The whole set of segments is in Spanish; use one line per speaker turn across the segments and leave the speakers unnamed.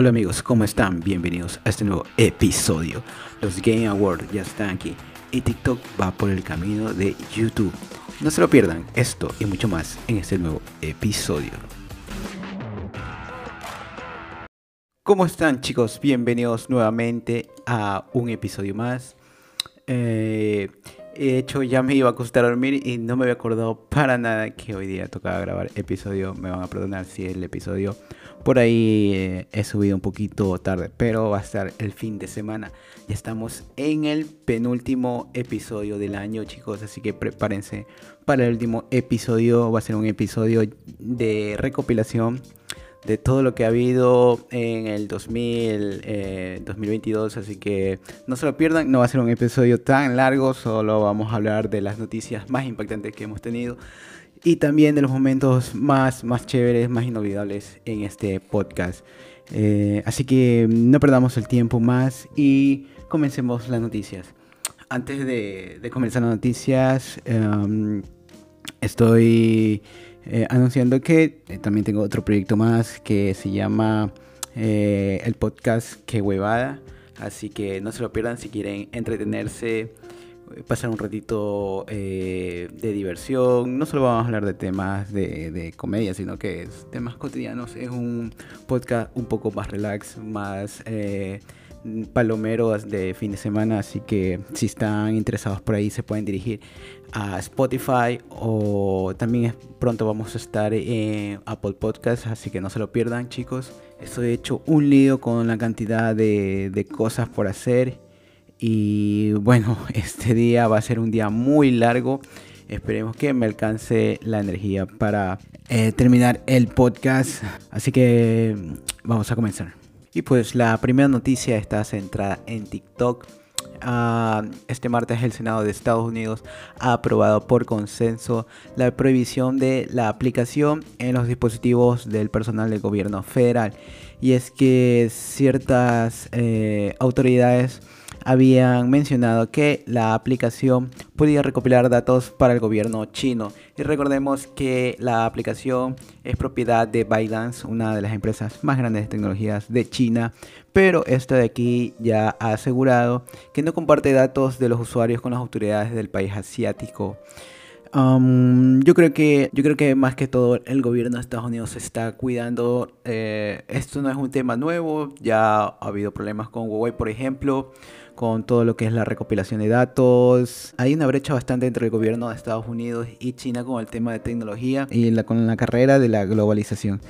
Hola amigos, ¿cómo están? Bienvenidos a este nuevo episodio. Los Game Awards ya están aquí y TikTok va por el camino de YouTube. No se lo pierdan, esto y mucho más en este nuevo episodio. ¿Cómo están chicos? Bienvenidos nuevamente a un episodio más. Eh, de hecho, ya me iba a acostar a dormir y no me había acordado para nada que hoy día tocaba grabar episodio. Me van a perdonar si el episodio por ahí eh, he subido un poquito tarde, pero va a estar el fin de semana. Ya estamos en el penúltimo episodio del año, chicos, así que prepárense para el último episodio. Va a ser un episodio de recopilación de todo lo que ha habido en el 2000, 2022, eh, así que no se lo pierdan, no va a ser un episodio tan largo, solo vamos a hablar de las noticias más impactantes que hemos tenido y también de los momentos más, más chéveres, más inolvidables en este podcast. Eh, así que no perdamos el tiempo más y comencemos las noticias. Antes de, comenzar las noticias, em, estoy eh, anunciando que eh, también tengo otro proyecto más que se llama el podcast Que Huevada. Así que no se lo pierdan si quieren entretenerse, pasar un ratito de diversión. No solo vamos a hablar de temas de, de, comedia, sino que es temas cotidianos. Es un podcast un poco más relax, más palomeros de fin de semana, así que si están interesados por ahí se pueden dirigir a Spotify o también pronto vamos a estar en Apple Podcasts, así que no se lo pierdan chicos. Estoy hecho un lío con la cantidad de, cosas por hacer y bueno, este día va a ser un día muy largo. Esperemos que me alcance la energía para eh, terminar el podcast. Así que vamos a comenzar. Y pues la primera noticia está centrada en TikTok. Ah, este martes el Senado de Estados Unidos ha aprobado por consenso la prohibición de la aplicación en los dispositivos del personal del gobierno federal. Y es que ciertas eh, autoridades habían mencionado que la aplicación podía recopilar datos para el gobierno chino. Y recordemos que la aplicación es propiedad de ByteDance, una de las empresas más grandes de tecnologías de China. Pero esta de aquí ya ha asegurado que no comparte datos de los usuarios con las autoridades del país asiático. Um, yo creo que yo creo que más que todo el gobierno de Estados Unidos está cuidando. Eh, esto no es un tema nuevo. Ya ha habido problemas con Huawei, por ejemplo con todo lo que es la recopilación de datos. Hay una brecha bastante entre el gobierno de Estados Unidos y China con el tema de tecnología y con la carrera de la globalización.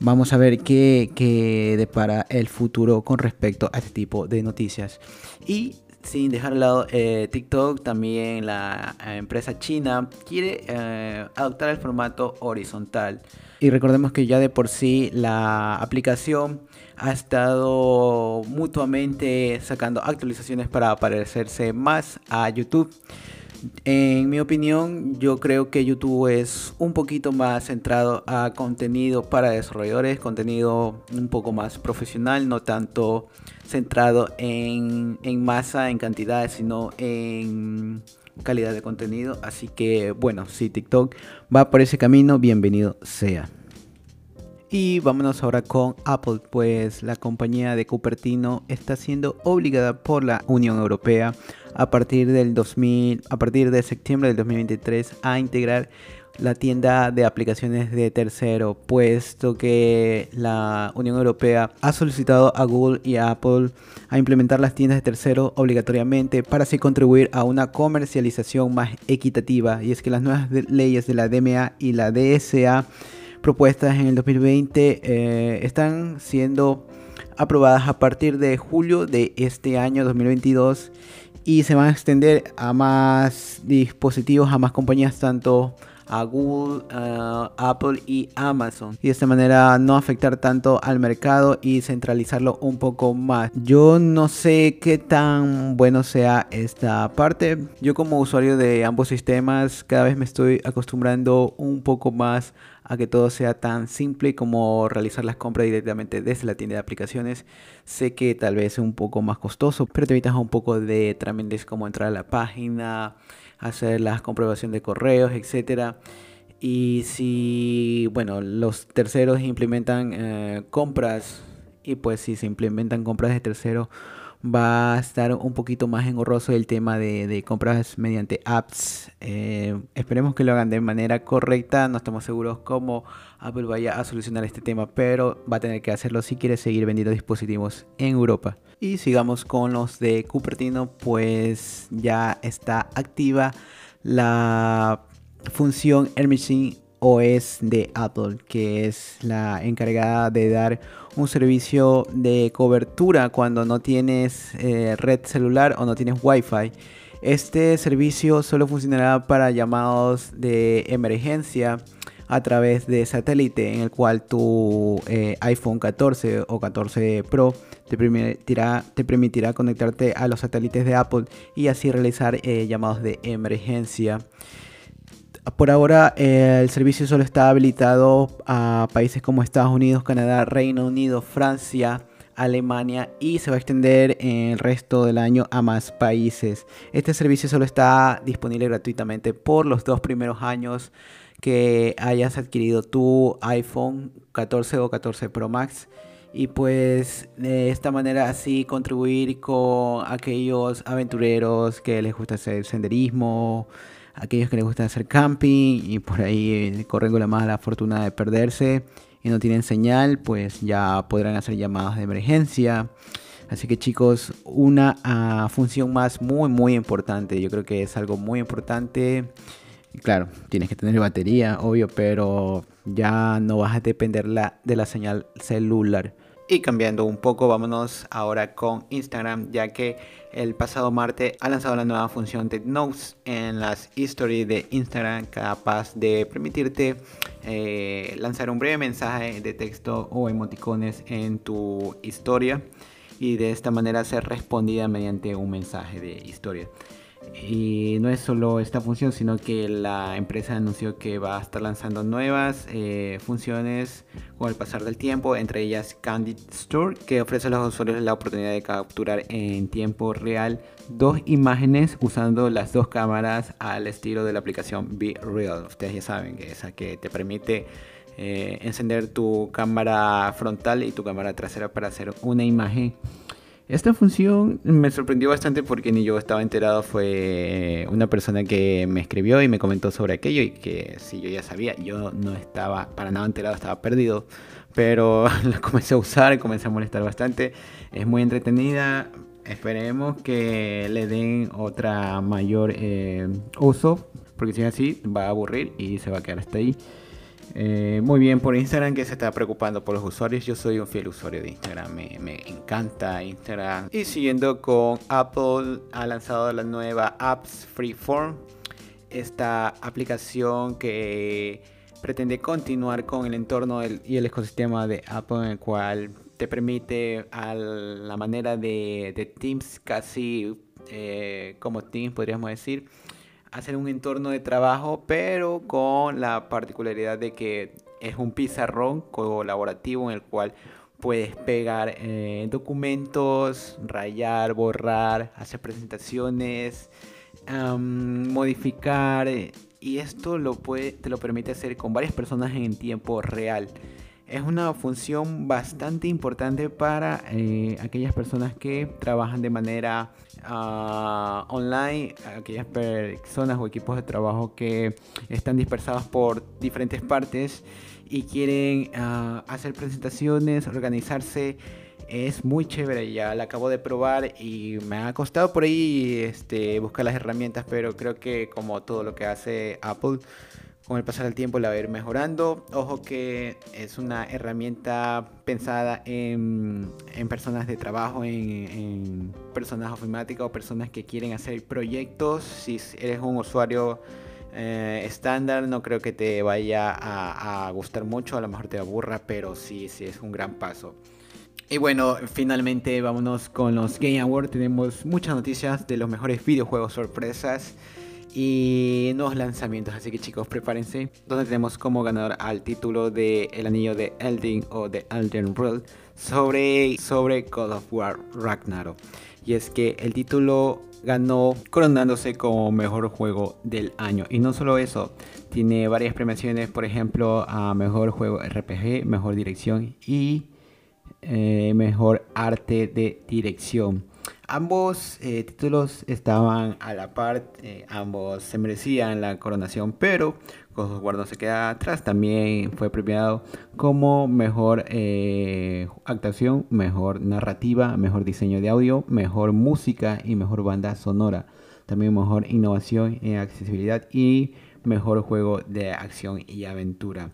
Vamos a ver qué, qué depara el futuro con respecto a este tipo de noticias. Y sin dejar de lado eh, TikTok, también la eh, empresa china quiere eh, adoptar el formato horizontal. Y recordemos que ya de por sí la aplicación ha estado mutuamente sacando actualizaciones para parecerse más a YouTube. En mi opinión, yo creo que YouTube es un poquito más centrado a contenido para desarrolladores, contenido un poco más profesional, no tanto centrado en, masa, en cantidad, sino en calidad de contenido. Así que bueno, si TikTok va por ese camino, bienvenido sea. Y vámonos ahora con Apple, pues la compañía de Cupertino está siendo obligada por la Unión Europea a partir del 2000, a partir de septiembre del 2023 a integrar la tienda de aplicaciones de tercero, puesto que la Unión Europea ha solicitado a Google y Apple a implementar las tiendas de tercero obligatoriamente para así contribuir a una comercialización más equitativa. Y es que las nuevas leyes de la DMA y la DSA propuestas en el 2020 eh, están siendo aprobadas a partir de julio de este año 2022 y se van a extender a más dispositivos, a más compañías, tanto a Google, Apple y Amazon. Y de esta manera no afectar tanto al mercado y centralizarlo un poco más. Yo no sé qué tan bueno sea esta parte. Yo como usuario de ambos sistemas cada vez me estoy acostumbrando un poco más a que todo sea tan simple como realizar las compras directamente desde la tienda de aplicaciones. Sé que tal vez es un poco más costoso, pero te evitas un poco de trámites como entrar a la página, hacer la comprobación de correos, etcétera. Y si, bueno, los terceros implementan eh, compras Y pues si se implementan compras de tercero va a estar un poquito más engorroso el tema de, compras mediante apps. Eh, esperemos que lo hagan de manera correcta. No estamos seguros cómo Apple vaya a solucionar este tema, pero va a tener que hacerlo si quiere seguir vendiendo dispositivos en Europa. Y sigamos con los de Cupertino, pues ya está activa la función Hermesing OS de Apple, que es la encargada de dar un servicio de cobertura cuando no tienes eh, red celular o no tienes Wi-Fi. Este servicio solo funcionará para llamados de emergencia a través de satélite, en el cual tu eh, iPhone 14 o 14 Pro te permitirá, te permitirá conectarte a los satélites de Apple y así realizar eh, llamados de emergencia. Por ahora eh, el servicio solo está habilitado a países como Estados Unidos, Canadá, Reino Unido, Francia, Alemania y se va a extender en el resto del año a más países. Este servicio solo está disponible gratuitamente por los dos primeros años que hayas adquirido tu iPhone 14 o 14 Pro Max y pues de esta manera así contribuir con aquellos aventureros que les gusta hacer senderismo, aquellos que les gusta hacer camping y por ahí eh, corren con la mala fortuna de perderse y no tienen señal, pues ya podrán hacer llamadas de emergencia. Así que chicos, una ah, función más muy muy importante. Yo creo que es algo muy importante. Claro, tienes que tener batería, obvio, pero ya no vas a depender de la señal celular. Y cambiando un poco, vámonos ahora con Instagram, ya que el pasado martes ha lanzado la nueva función de Notes en las stories de Instagram, capaz de permitirte eh, lanzar un breve mensaje de texto o emoticones en tu historia y de esta manera ser respondida mediante un mensaje de historia. Y no es solo esta función, sino que la empresa anunció que va a estar lanzando nuevas eh, funciones con el pasar del tiempo, entre ellas Candid Store, que ofrece a los usuarios la oportunidad de capturar en tiempo real dos imágenes usando las dos cámaras al estilo de la aplicación Be Real. Ustedes ya saben que esa que te permite eh, encender tu cámara frontal y tu cámara trasera para hacer una imagen esta función me sorprendió bastante porque ni yo estaba enterado. Fue una persona que me escribió y me comentó sobre aquello y que si yo ya sabía, yo no estaba para nada enterado, estaba perdido. Pero la comencé a usar, y comencé a molestar bastante. Es muy entretenida. Esperemos que le den otra mayor eh, uso. Porque si es así, va a aburrir y se va a quedar hasta ahí. Eh, muy bien por Instagram que se está preocupando por los usuarios. Yo soy un fiel usuario de Instagram. Me, encanta Instagram. Y siguiendo con Apple ha lanzado la nueva Apps Freeform. Esta aplicación que pretende continuar con el entorno y el ecosistema de Apple en el cual te permite a la manera de, Teams casi eh, como Teams podríamos decir hacer un entorno de trabajo, pero con la particularidad de que es un pizarrón colaborativo en el cual puedes pegar eh, documentos, rayar, borrar, hacer presentaciones, modificar. Y esto lo puede, te lo permite hacer con varias personas en tiempo real es una función bastante importante para eh, aquellas personas que trabajan de manera online, aquellas personas o equipos de trabajo que están dispersados por diferentes partes y quieren ah, hacer presentaciones, organizarse. Es muy chévere, ya la acabo de probar y me ha costado por ahí este, buscar las herramientas, pero creo que como todo lo que hace Apple, con el pasar del tiempo la va a ir mejorando. Ojo que es una herramienta pensada en, personas de trabajo, en, personas ofimáticas o personas que quieren hacer proyectos. Si eres un usuario eh, estándar, no creo que te vaya a, gustar mucho, a lo mejor te aburra, pero sí, sí es un gran paso. Y bueno, finalmente vámonos con los Game Awards. Tenemos muchas noticias de los mejores videojuegos sorpresas y nuevos lanzamientos. Así que chicos, prepárense. Donde tenemos como ganador al título de El Anillo de Elden o de Elden World sobre, sobre God of War Ragnarok. Y es que el título ganó coronándose como mejor juego del año. Y no solo eso, tiene varias premiaciones, por ejemplo, a mejor juego RPG, mejor dirección y eh, mejor arte de dirección. Ambos eh, títulos estaban a la par, eh, ambos se merecían la coronación, pero God of no se queda atrás. También fue premiado como mejor actuación, mejor narrativa, mejor diseño de audio, mejor música y mejor banda sonora. También mejor innovación en accesibilidad y mejor juego de acción y aventura.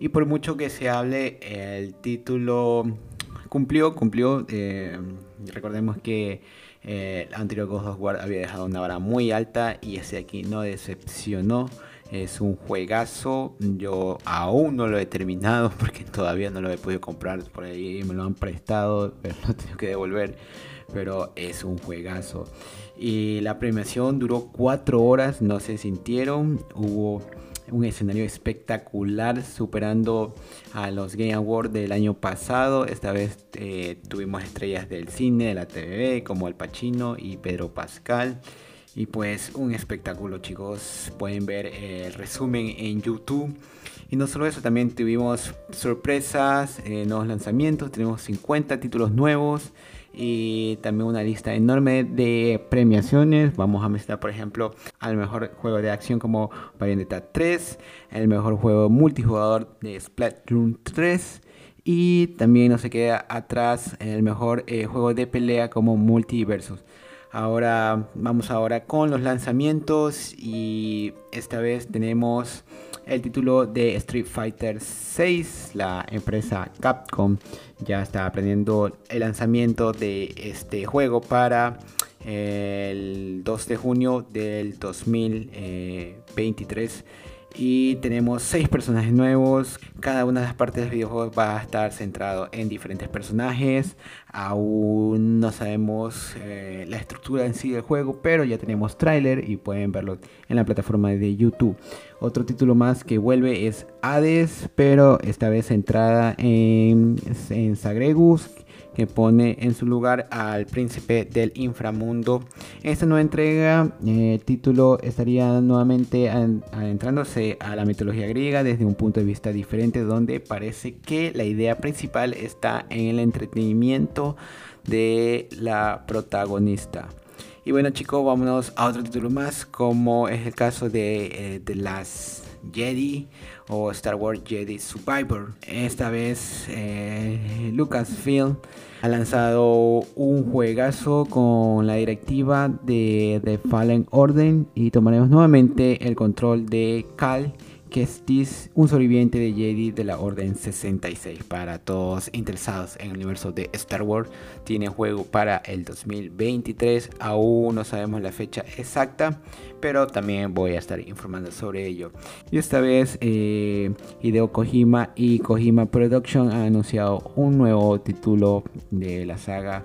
Y por mucho que se hable, el título cumplió, cumplió. Eh, recordemos que eh, el anterior God of War había dejado una vara muy alta y ese aquí no decepcionó. Es un juegazo. Yo aún no lo he terminado porque todavía no lo he podido comprar. Por ahí me lo han prestado, pero lo tengo que devolver. Pero es un juegazo. Y la premiación duró cuatro horas. No se sintieron. Hubo un escenario espectacular superando a los Game Awards del año pasado. Esta vez eh, tuvimos estrellas del cine, de la TV, como Al Pacino y Pedro Pascal. Y pues un espectáculo chicos, pueden ver el resumen en YouTube. Y no solo eso, también tuvimos sorpresas, eh, nuevos lanzamientos, tenemos 50 títulos nuevos y también una lista enorme de premiaciones. Vamos a mencionar, por ejemplo, al mejor juego de acción como Bayonetta 3, el mejor juego multijugador de Splatoon 3 y también no se queda atrás el mejor eh, juego de pelea como Multiversus. Ahora vamos ahora con los lanzamientos y esta vez tenemos el título de Street Fighter 6. La empresa Capcom ya está aprendiendo el lanzamiento de este juego para el 2 de junio del 2023 y tenemos seis personajes nuevos. Cada una de las partes del videojuego va a estar centrado en diferentes personajes. Aún no sabemos eh, la estructura en sí del juego, pero ya tenemos tráiler y pueden verlo en la plataforma de YouTube. Otro título más que vuelve es Hades, pero esta vez centrada en, en que pone en su lugar al príncipe del inframundo. esta nueva entrega, el título estaría nuevamente adentrándose a la mitología griega desde un punto de vista diferente, donde parece que la idea principal está en el entretenimiento de la protagonista. Y bueno chicos, vámonos a otro título más, como es el caso de, eh, las Jedi o Star Wars Jedi Survivor. Esta vez eh, Lucasfilm ha lanzado un juegazo con la directiva de The Fallen Order y tomaremos nuevamente el control de Cal Kestis, un sobreviviente de Jedi de la Orden 66. Para todos interesados en el universo de Star Wars, tiene juego para el 2023. Aún no sabemos la fecha exacta, pero también voy a estar informando sobre ello. Y esta vez, eh, Hideo Kojima y Kojima Production han anunciado un nuevo título de la saga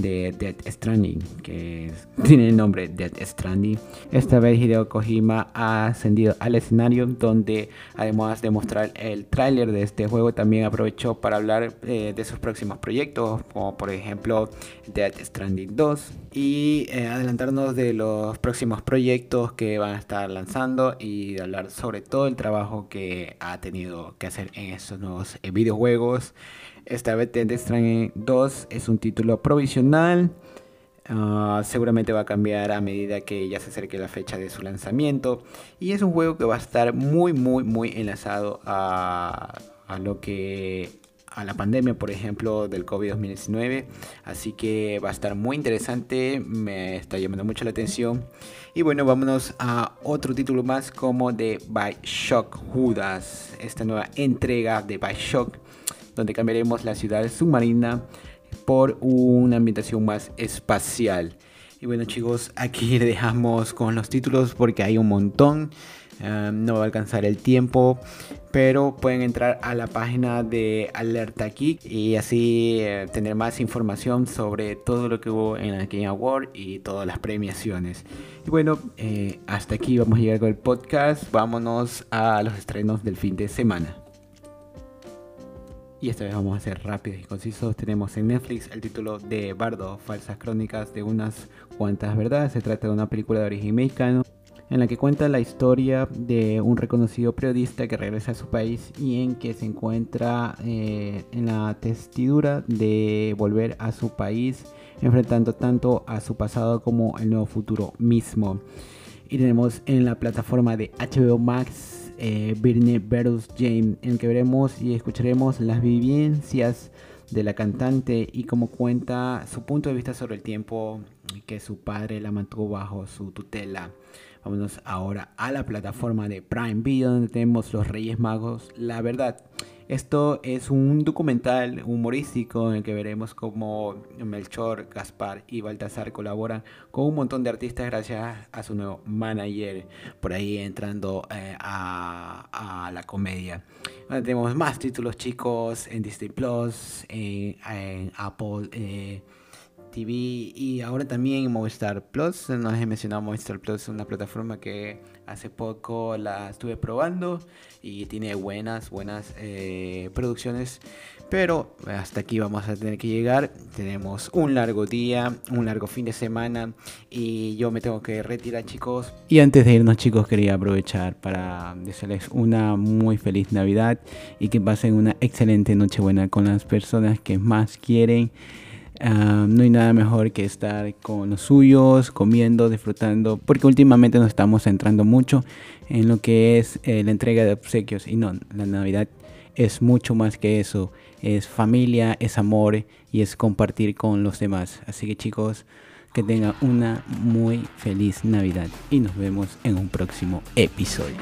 de Dead Stranding, que tiene el nombre Dead Stranding. Esta vez Hideo Kojima ha ascendido al escenario donde además de mostrar el tráiler de este juego también aprovechó para hablar eh, de sus próximos proyectos, como por ejemplo Dead Stranding 2 y eh, adelantarnos de los próximos proyectos que van a estar lanzando y hablar sobre todo el trabajo que ha tenido que hacer en estos nuevos eh, videojuegos. Esta vez Dead Stranding 2 es un título provisional. Ah, seguramente va a cambiar a medida que ya se acerque la fecha de su lanzamiento. Y es un juego que va a estar muy, muy, muy enlazado a, a lo que a la pandemia, por ejemplo, del COVID-2019. Así que va a estar muy interesante, me está llamando mucho la atención. Y bueno, vámonos a otro título más como de Bioshock Judas, esta nueva entrega de Bioshock donde cambiaremos la ciudad submarina por una ambientación más espacial. Y bueno chicos, aquí dejamos con los títulos porque hay un montón. Em, no va a alcanzar el tiempo, pero pueden entrar a la página de Alerta Geek y así eh, tener más información sobre todo lo que hubo en la Game Award y todas las premiaciones. Y bueno, eh, hasta aquí vamos a llegar con el podcast. Vámonos a los estrenos del fin de semana. Y esta vez vamos a ser rápidos y concisos. Tenemos en Netflix el título de Bardo, falsas crónicas de unas cuantas verdades. Se trata de una película de origen mexicano en la que cuenta la historia de un reconocido periodista que regresa a su país y en que se encuentra eh, en la testidura de volver a su país, enfrentando tanto a su pasado como el nuevo futuro mismo. Y tenemos en la plataforma de HBO Max eh, Birne Verus James, en que veremos y escucharemos las vivencias de la cantante y cómo cuenta su punto de vista sobre el tiempo que su padre la mantuvo bajo su tutela. Vámonos ahora a la plataforma de Prime Video donde tenemos Los Reyes Magos. La verdad, esto es un documental humorístico en el que veremos cómo Melchor, Gaspar y Baltasar colaboran con un montón de artistas gracias a su nuevo manager, por ahí entrando eh, a, la comedia. tenemos más títulos chicos en Disney Plus, en, Apple. Eh, TV y ahora también Movistar Plus. No les he mencionado Movistar Plus, una plataforma que hace poco la estuve probando y tiene buenas, buenas eh, producciones. Pero hasta aquí vamos a tener que llegar. Tenemos un largo día, un largo fin de semana y yo me tengo que retirar chicos. Y antes de irnos chicos quería aprovechar para desearles una muy feliz Navidad y que pasen una excelente Nochebuena con las personas que más quieren. No hay nada mejor que estar con los suyos, comiendo, disfrutando, porque últimamente nos estamos centrando mucho en lo que es eh, la entrega de obsequios. Y no, la Navidad es mucho más que eso. Es familia, es amor y es compartir con los demás. Así que chicos, que tengan una muy feliz Navidad y nos vemos en un próximo episodio.